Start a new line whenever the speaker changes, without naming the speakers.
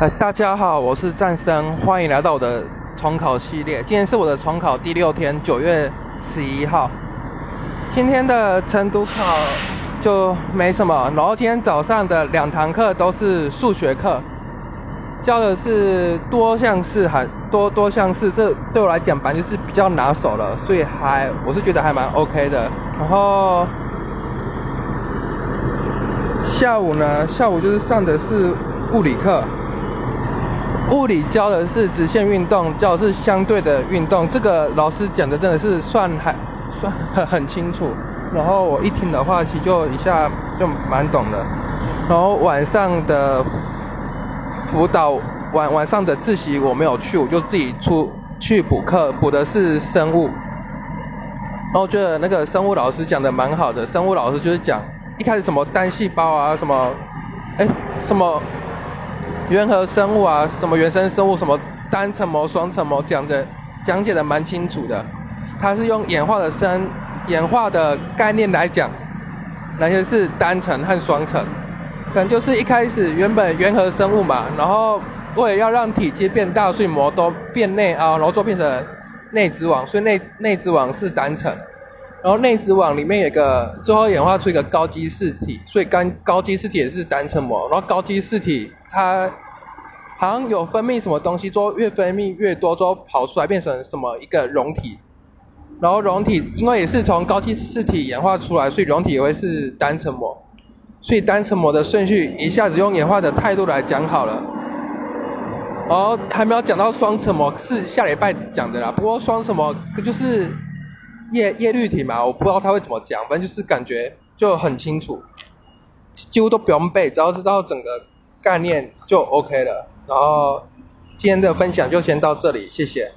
哎，大家好，我是战生，欢迎来到我的重考系列。今天是我的重考第六天，九月十一号。今天的晨读考就没什么，然后今天早上的两堂课都是数学课，教的是多项式还多多项式，这对我来讲反正就是比较拿手了，所以还我是觉得还蛮 OK 的。然后下午呢，下午就是上的是物理课。物理教的是直线运动，教的是相对的运动。这个老师讲的真的是算还算很很清楚。然后我一听的话，其实就一下就蛮懂的。然后晚上的辅导晚晚上的自习我没有去，我就自己出去补课，补的是生物。然后觉得那个生物老师讲的蛮好的，生物老师就是讲一开始什么单细胞啊，什么哎什么。原核生物啊，什么原生生物，什么单层膜、双层膜，讲的讲解的蛮清楚的。它是用演化的生演化的概念来讲，哪些是单层和双层？可能就是一开始原本原核生物嘛，然后为了要让体积变大，所以膜都变内凹，然后就变成内质网，所以内内质网是单层。然后内质网里面有个最后演化出一个高基质体，所以高高基质体也是单层膜。然后高基质体。它好像有分泌什么东西，之后越分泌越多，之后跑出来变成什么一个溶体，然后溶体因为也是从高基质体演化出来，所以溶体也会是单层膜，所以单层膜的顺序一下子用演化的态度来讲好了。哦，还没有讲到双层膜，是下礼拜讲的啦。不过双层膜就是叶叶绿体嘛，我不知道他会怎么讲，反正就是感觉就很清楚，几乎都不用背，只要知道整个。概念就 OK 了，然后今天的分享就先到这里，谢谢。